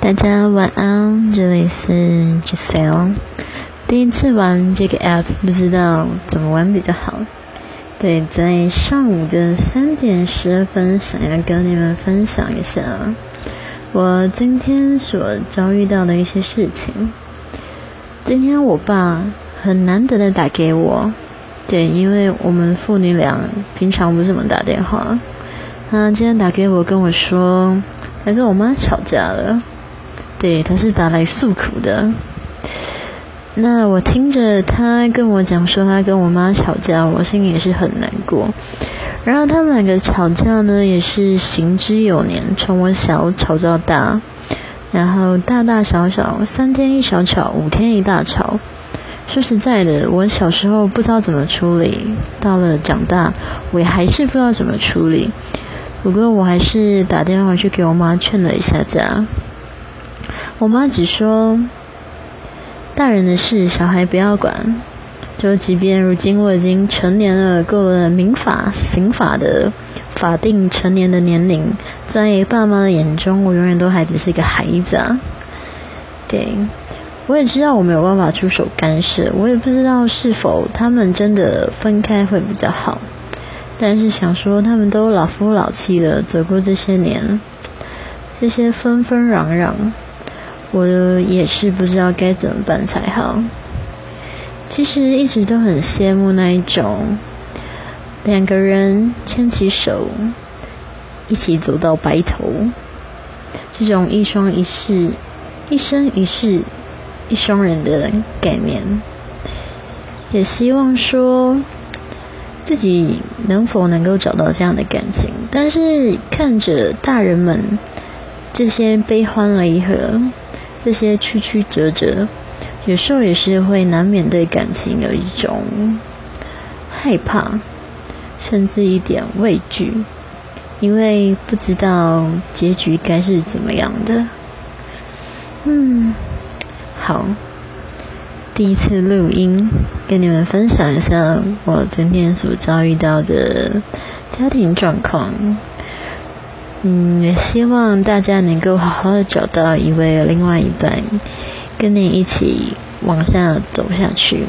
大家晚安，这里是 Giselle。第一次玩这个 app，不知道怎么玩比较好。对，在上午的三点十分，想要跟你们分享一下我今天所遭遇到的一些事情。今天我爸很难得的打给我，对，因为我们父女俩平常不怎么打电话。他今天打给我，跟我说，他跟我妈吵架了。对，他是打来诉苦的。那我听着他跟我讲说他跟我妈吵架，我心里也是很难过。然后他们两个吵架呢，也是行之有年，从我小吵到大，然后大大小小，三天一小吵，五天一大吵。说实在的，我小时候不知道怎么处理，到了长大，我还是不知道怎么处理。不过我还是打电话去给我妈劝了一下架。我妈只说，大人的事小孩不要管。就即便如今我已经成年了，过了民法、刑法的法定成年的年龄，在爸妈的眼中，我永远都还只是一个孩子啊。对，我也知道我没有办法出手干涉，我也不知道是否他们真的分开会比较好。但是想说，他们都老夫老妻了，走过这些年，这些纷纷攘攘。我也是不知道该怎么办才好。其实一直都很羡慕那一种两个人牵起手一起走到白头，这种一双一世、一生一世一双人的概念。也希望说自己能否能够找到这样的感情，但是看着大人们这些悲欢离合。这些曲曲折折，有时候也是会难免对感情有一种害怕，甚至一点畏惧，因为不知道结局该是怎么样的。嗯，好，第一次录音，跟你们分享一下我今天所遭遇到的家庭状况。嗯，也希望大家能够好好的找到一位另外一半，跟你一起往下走下去，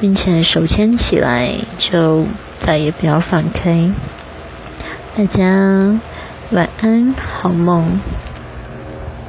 并且手牵起来，就再也不要放开。大家晚安，好梦。